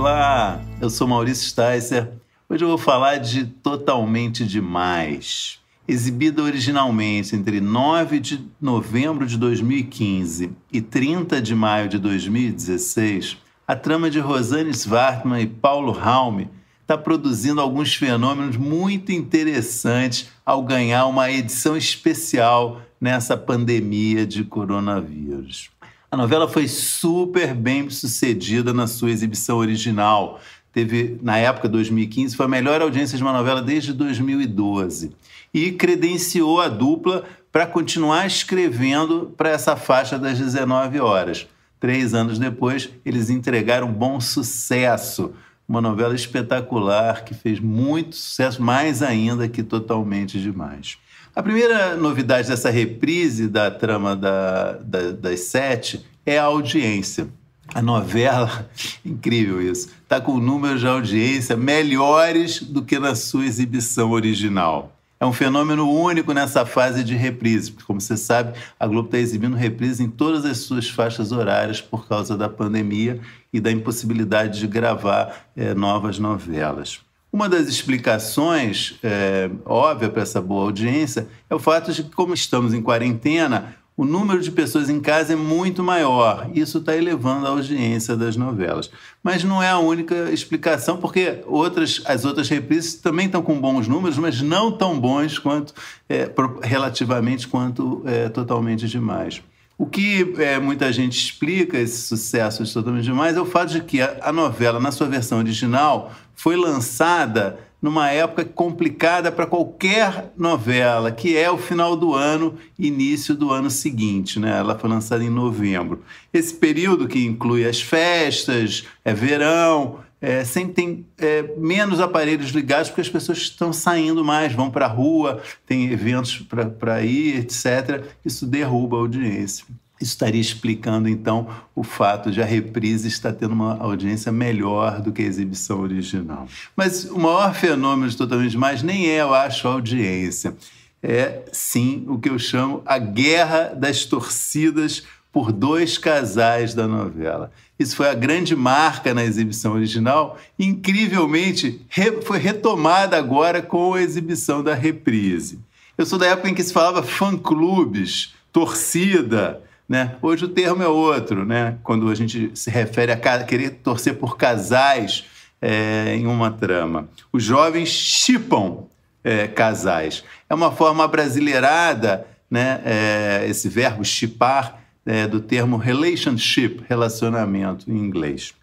Olá, eu sou Maurício Sticer. Hoje eu vou falar de Totalmente Demais. Exibida originalmente entre 9 de novembro de 2015 e 30 de maio de 2016, a trama de Rosane Svartman e Paulo Raume está produzindo alguns fenômenos muito interessantes ao ganhar uma edição especial nessa pandemia de coronavírus. A novela foi super bem sucedida na sua exibição original. Teve, na época, 2015, foi a melhor audiência de uma novela desde 2012. E credenciou a dupla para continuar escrevendo para essa faixa das 19 horas. Três anos depois, eles entregaram um bom sucesso uma novela espetacular que fez muito sucesso, mais ainda que totalmente demais. A primeira novidade dessa reprise da trama da, da, das sete é a audiência. A novela, incrível isso, está com números de audiência melhores do que na sua exibição original é um fenômeno único nessa fase de reprise, porque, como você sabe, a Globo está exibindo reprise em todas as suas faixas horárias por causa da pandemia e da impossibilidade de gravar é, novas novelas. Uma das explicações é, óbvia para essa boa audiência é o fato de que, como estamos em quarentena, o número de pessoas em casa é muito maior. Isso está elevando a audiência das novelas. Mas não é a única explicação, porque outras, as outras reprises também estão com bons números, mas não tão bons quanto é, relativamente quanto é, totalmente demais. O que é, muita gente explica esse sucesso de Totalmente Demais é o fato de que a, a novela, na sua versão original, foi lançada numa época complicada para qualquer novela, que é o final do ano, início do ano seguinte. Né? Ela foi lançada em novembro. Esse período que inclui as festas, é verão, é, sempre tem é, menos aparelhos ligados porque as pessoas estão saindo mais, vão para a rua, tem eventos para ir, etc. Isso derruba a audiência. Estaria explicando, então, o fato de a reprise estar tendo uma audiência melhor do que a exibição original. Mas o maior fenômeno de Totalmente Mais nem é, eu acho, a audiência. É, sim, o que eu chamo a guerra das torcidas por dois casais da novela. Isso foi a grande marca na exibição original. Incrivelmente, re foi retomada agora com a exibição da reprise. Eu sou da época em que se falava fã-clubes, torcida, né? Hoje o termo é outro, né? quando a gente se refere a querer torcer por casais é, em uma trama. Os jovens chipam é, casais. É uma forma brasileirada, né? É, esse verbo chipar, é, do termo relationship, relacionamento em inglês.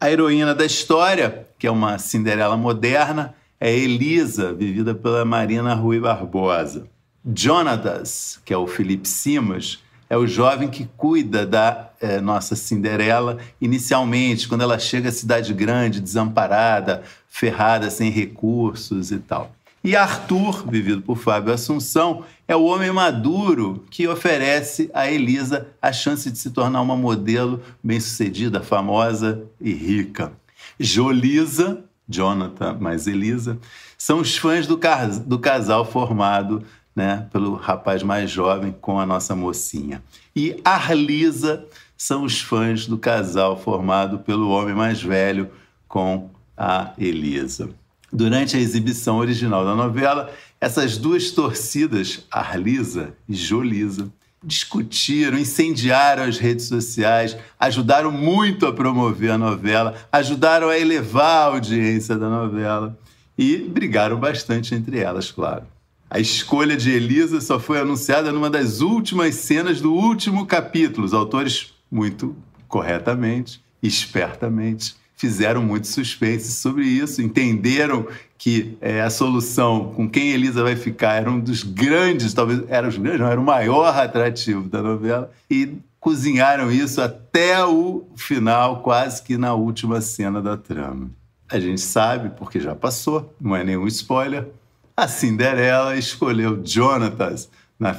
A heroína da história, que é uma Cinderela moderna, é Elisa, vivida pela Marina Rui Barbosa. Jonatas, que é o Felipe Simas, é o jovem que cuida da é, nossa Cinderela inicialmente, quando ela chega à cidade grande, desamparada, ferrada, sem recursos e tal. E Arthur, vivido por Fábio Assunção, é o homem maduro que oferece a Elisa a chance de se tornar uma modelo bem-sucedida, famosa e rica. Jolisa, Jonathan mais Elisa, são os fãs do, do casal formado né, pelo rapaz mais jovem com a nossa mocinha. E Arlisa são os fãs do casal formado pelo homem mais velho com a Elisa. Durante a exibição original da novela, essas duas torcidas, Arlisa e Jolisa, discutiram, incendiaram as redes sociais, ajudaram muito a promover a novela, ajudaram a elevar a audiência da novela e brigaram bastante entre elas, claro. A escolha de Elisa só foi anunciada numa das últimas cenas do último capítulo. Os autores, muito corretamente, espertamente, fizeram muito suspense sobre isso, entenderam que é, a solução com quem Elisa vai ficar era um dos grandes, talvez era os grandes, não, era o maior atrativo da novela, e cozinharam isso até o final, quase que na última cena da trama. A gente sabe, porque já passou, não é nenhum spoiler, a Cinderela escolheu Jonatas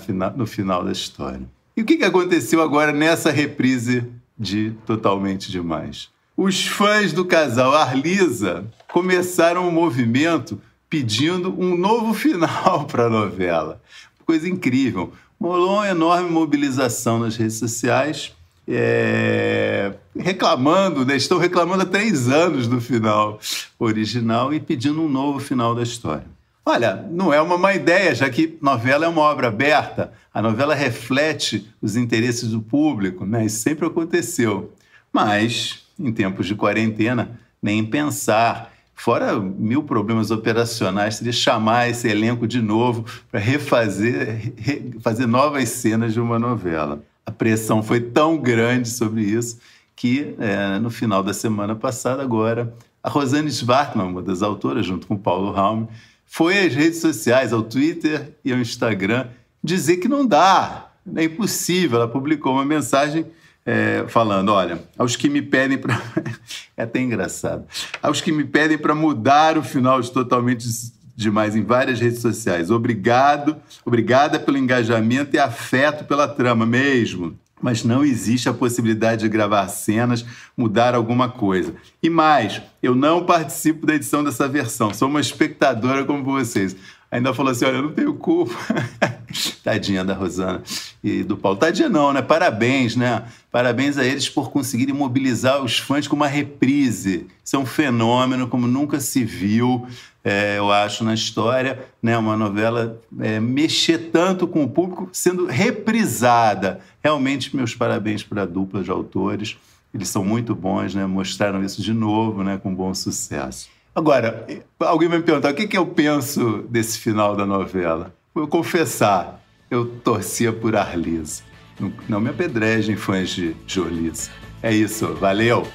fina, no final da história. E o que, que aconteceu agora nessa reprise de Totalmente Demais? Os fãs do casal Arlisa começaram um movimento pedindo um novo final para a novela. Coisa incrível. Rolou uma enorme mobilização nas redes sociais, é... reclamando, né? estão reclamando há três anos do final original e pedindo um novo final da história. Olha, não é uma má ideia, já que novela é uma obra aberta, a novela reflete os interesses do público, né? Isso sempre aconteceu. Mas, em tempos de quarentena, nem pensar. Fora mil problemas operacionais, seria chamar esse elenco de novo para refazer, re, fazer novas cenas de uma novela. A pressão foi tão grande sobre isso que, é, no final da semana passada, agora, a Rosane Schwartman, uma das autoras, junto com Paulo Raum, foi às redes sociais, ao Twitter e ao Instagram, dizer que não dá, é impossível. Ela publicou uma mensagem é, falando: olha, aos que me pedem para. é até engraçado. Aos que me pedem para mudar o final de Totalmente Demais em várias redes sociais. Obrigado, obrigada pelo engajamento e afeto pela trama mesmo. Mas não existe a possibilidade de gravar cenas, mudar alguma coisa. E mais, eu não participo da edição dessa versão, sou uma espectadora como vocês ainda falou assim: olha, eu não tenho culpa. Tadinha da Rosana e do Paulo. Tadinha não, né? Parabéns, né? Parabéns a eles por conseguirem mobilizar os fãs com uma reprise. Isso é um fenômeno como nunca se viu, é, eu acho, na história. Né? Uma novela é, mexer tanto com o público sendo reprisada. Realmente, meus parabéns para a dupla de autores. Eles são muito bons, né? Mostraram isso de novo, né? Com bom sucesso. Agora, alguém vai me perguntar o que, que eu penso desse final da novela. Vou confessar, eu torcia por Arlisa. Não, não me apedrejem, fãs de Jorlisa. É isso, valeu!